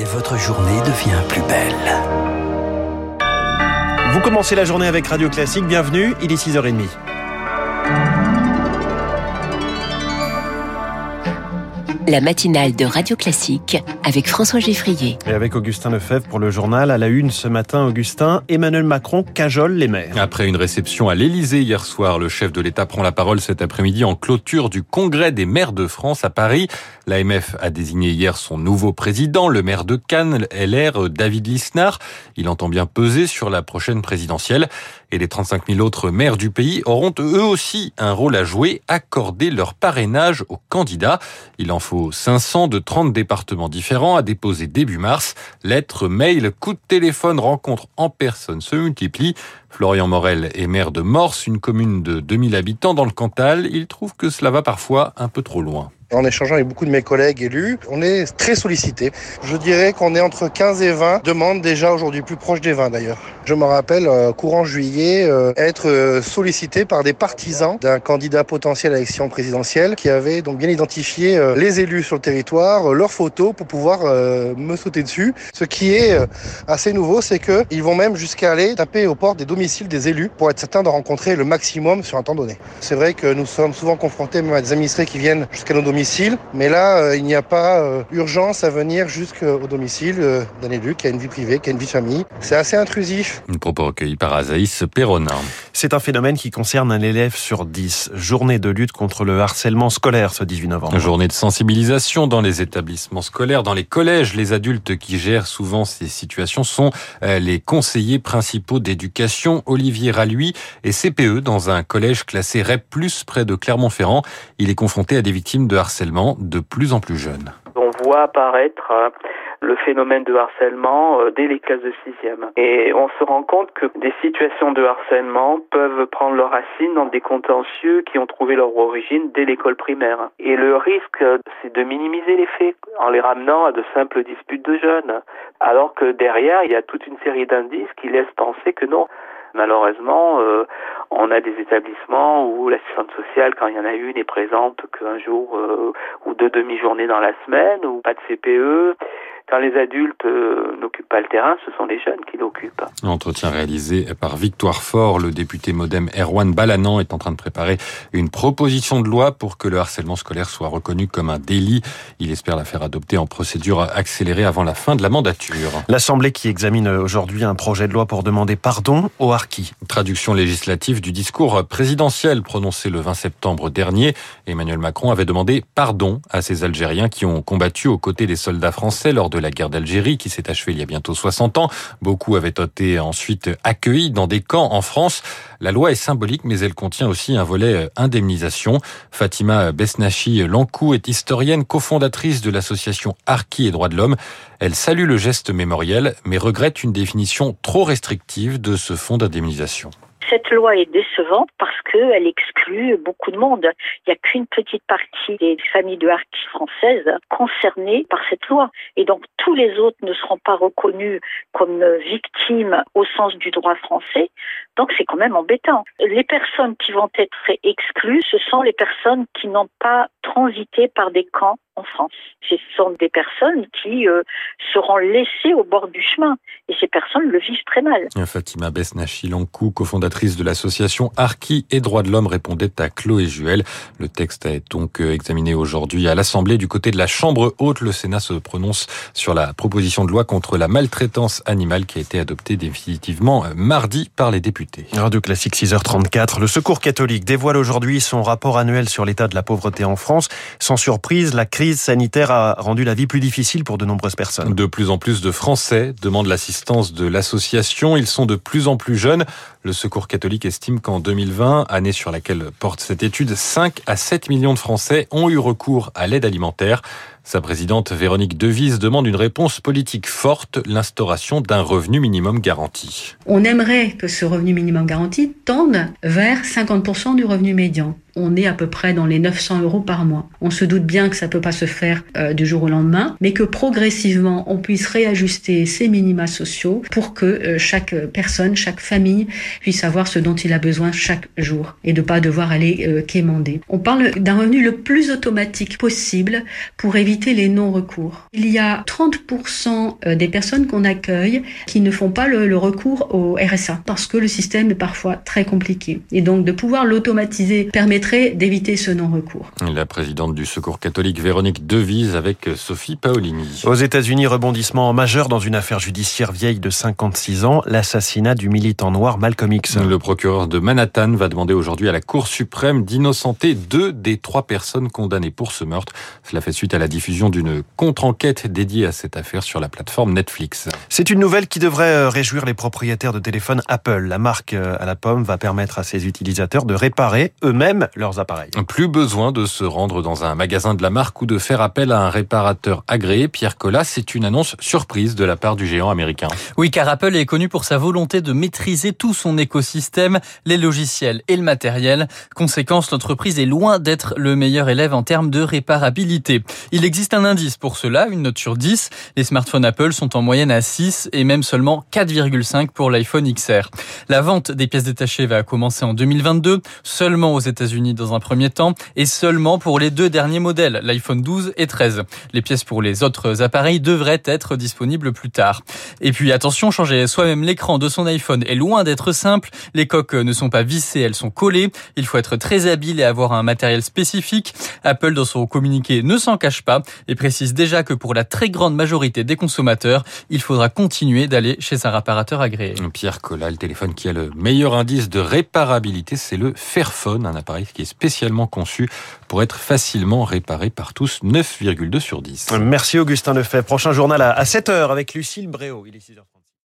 et votre journée devient plus belle. Vous commencez la journée avec Radio Classique, bienvenue, il est 6h30. La matinale de Radio Classique avec François Geffrier. Et avec Augustin Lefebvre pour le journal. À la une ce matin, Augustin, Emmanuel Macron cajole les maires. Après une réception à l'Élysée hier soir, le chef de l'État prend la parole cet après-midi en clôture du congrès des maires de France à Paris. L'AMF a désigné hier son nouveau président, le maire de Cannes, LR, David Lisnard. Il entend bien peser sur la prochaine présidentielle. Et les 35 000 autres maires du pays auront eux aussi un rôle à jouer, accorder leur parrainage aux candidats. Il en faut 500 de 30 départements différents à déposer début mars. Lettres, mails, coups de téléphone, rencontres en personne se multiplient. Florian Morel est maire de Morse, une commune de 2000 habitants dans le Cantal. Il trouve que cela va parfois un peu trop loin. En échangeant avec beaucoup de mes collègues élus, on est très sollicité. Je dirais qu'on est entre 15 et 20 demandes déjà aujourd'hui, plus proche des 20 d'ailleurs. Je me rappelle, euh, courant juillet, euh, être euh, sollicité par des partisans d'un candidat potentiel à l'élection présidentielle qui avait donc bien identifié les élus sur le territoire, leurs photos pour pouvoir me sauter dessus. Ce qui est assez nouveau, c'est qu'ils vont même jusqu'à aller taper aux portes des domiciles des élus pour être certains de rencontrer le maximum sur un temps donné. C'est vrai que nous sommes souvent confrontés même à des administrés qui viennent jusqu'à nos domiciles mais là, euh, il n'y a pas euh, urgence à venir jusqu'au domicile euh, d'un élu qui a une vie privée, qui a une vie de famille. C'est assez intrusif. Un propos recueilli par Azaïs Perronin. C'est un phénomène qui concerne un élève sur dix. Journée de lutte contre le harcèlement scolaire ce 18 novembre. Journée de sensibilisation dans les établissements scolaires, dans les collèges. Les adultes qui gèrent souvent ces situations sont les conseillers principaux d'éducation. Olivier Ralui est CPE dans un collège classé REP+, près de Clermont-Ferrand. Il est confronté à des victimes de harcèlement de plus en plus jeunes. On voit apparaître euh, le phénomène de harcèlement euh, dès les classes de sixième. Et on se rend compte que des situations de harcèlement peuvent prendre leur racine dans des contentieux qui ont trouvé leur origine dès l'école primaire. Et le risque, c'est de minimiser les faits en les ramenant à de simples disputes de jeunes. Alors que derrière, il y a toute une série d'indices qui laissent penser que non. Malheureusement, euh, on a des établissements où l'assistante sociale, quand il y en a une, est présente qu'un jour euh, ou deux demi-journées dans la semaine, ou pas de CPE. Quand les adultes euh, n'occupent pas le terrain, ce sont les jeunes qui l'occupent. Entretien réalisé par Victoire Fort, le député modem Erwan Balanan est en train de préparer une proposition de loi pour que le harcèlement scolaire soit reconnu comme un délit. Il espère la faire adopter en procédure accélérée avant la fin de la mandature. L'Assemblée qui examine aujourd'hui un projet de loi pour demander pardon aux harkis. Traduction législative du discours présidentiel prononcé le 20 septembre dernier. Emmanuel Macron avait demandé pardon à ces Algériens qui ont combattu aux côtés des soldats français lors de la guerre d'Algérie qui s'est achevée il y a bientôt 60 ans. Beaucoup avaient été ensuite accueillis dans des camps en France. La loi est symbolique, mais elle contient aussi un volet euh, indemnisation. Fatima Besnachi Lancou est historienne, cofondatrice de l'association Arki et Droits de l'Homme. Elle salue le geste mémoriel, mais regrette une définition trop restrictive de ce fonds d'indemnisation cette loi est décevante parce qu'elle exclut beaucoup de monde. Il n'y a qu'une petite partie des familles de harkis françaises concernées par cette loi. Et donc tous les autres ne seront pas reconnus comme victimes au sens du droit français. Donc c'est quand même embêtant. Les personnes qui vont être exclues, ce sont les personnes qui n'ont pas transité par des camps en France. Ce sont des personnes qui euh, seront laissées au bord du chemin. Et ces personnes le vivent très mal. Fatima Besnachi-Lankou, cofondatrice de l'association Arki et Droits de l'Homme, répondait à Chloé Juel. Le texte est donc euh, examiné aujourd'hui à l'Assemblée. Du côté de la Chambre haute, le Sénat se prononce sur la proposition de loi contre la maltraitance animale qui a été adoptée définitivement euh, mardi par les députés. Radio Classique 6h34. Le Secours catholique dévoile aujourd'hui son rapport annuel sur l'état de la pauvreté en France. Sans surprise, la crise sanitaire a rendu la vie plus difficile pour de nombreuses personnes. De plus en plus de Français demandent l'assistance de l'association. Ils sont de plus en plus jeunes. Le Secours catholique estime qu'en 2020, année sur laquelle porte cette étude, 5 à 7 millions de Français ont eu recours à l'aide alimentaire. Sa présidente Véronique Devise demande une réponse politique forte, l'instauration d'un revenu minimum garanti. On aimerait que ce revenu minimum garanti tende vers 50% du revenu médian. on est à peu près dans les 900 euros par mois. On se doute bien que ça peut pas se faire euh, du jour au lendemain, mais que progressivement on puisse réajuster ces minima sociaux pour que euh, chaque personne, chaque famille puisse avoir ce dont il a besoin chaque jour et de pas devoir aller euh, quémander. On parle d'un revenu le plus automatique possible pour éviter les non-recours. Il y a 30% des personnes qu'on accueille qui ne font pas le, le recours au RSA parce que le système est parfois très compliqué. Et donc de pouvoir l'automatiser permettrait d'éviter ce non-recours. La présidente du Secours catholique Véronique Devise avec Sophie Paolini. Aux États-Unis, rebondissement majeur dans une affaire judiciaire vieille de 56 ans, l'assassinat du militant noir Malcolm X. Le procureur de Manhattan va demander aujourd'hui à la Cour suprême d'innocenter deux des trois personnes condamnées pour ce meurtre. Cela fait suite à la diffusion d'une contre-enquête dédiée à cette affaire sur la plateforme Netflix. C'est une nouvelle qui devrait euh, réjouir les propriétaires de téléphones Apple. La marque euh, à la pomme va permettre à ses utilisateurs de réparer eux-mêmes leurs appareils. Plus besoin de se rendre dans un magasin de la marque ou de faire appel à un réparateur agréé. Pierre Collat, c'est une annonce surprise de la part du géant américain. Oui, car Apple est connu pour sa volonté de maîtriser tout son écosystème, les logiciels et le matériel. Conséquence, l'entreprise est loin d'être le meilleur élève en termes de réparabilité. Il existe un indice pour cela, une note sur 10. Les smartphones Apple sont en moyenne à 6 et même seulement 4,5 pour l'iPhone XR. La vente des pièces détachées va commencer en 2022, seulement aux États-Unis dans un premier temps et seulement pour les deux derniers modèles, l'iPhone 12 et 13. Les pièces pour les autres appareils devraient être disponibles plus tard. Et puis attention, changer soi-même l'écran de son iPhone est loin d'être simple. Les coques ne sont pas vissées, elles sont collées. Il faut être très habile et avoir un matériel spécifique. Apple, dans son communiqué, ne s'en cache pas et précise déjà que pour la très grande majorité des consommateurs, il faudra continuer d'aller chez un réparateur agréé. Pierre Collat, le téléphone qui a le meilleur indice de réparabilité, c'est le Fairphone, un appareil qui est spécialement conçu pour être facilement réparé par tous, 9,2 sur 10. Merci Augustin Lefebvre. Prochain journal à 7h avec Lucille Bréau. Il est 6h30.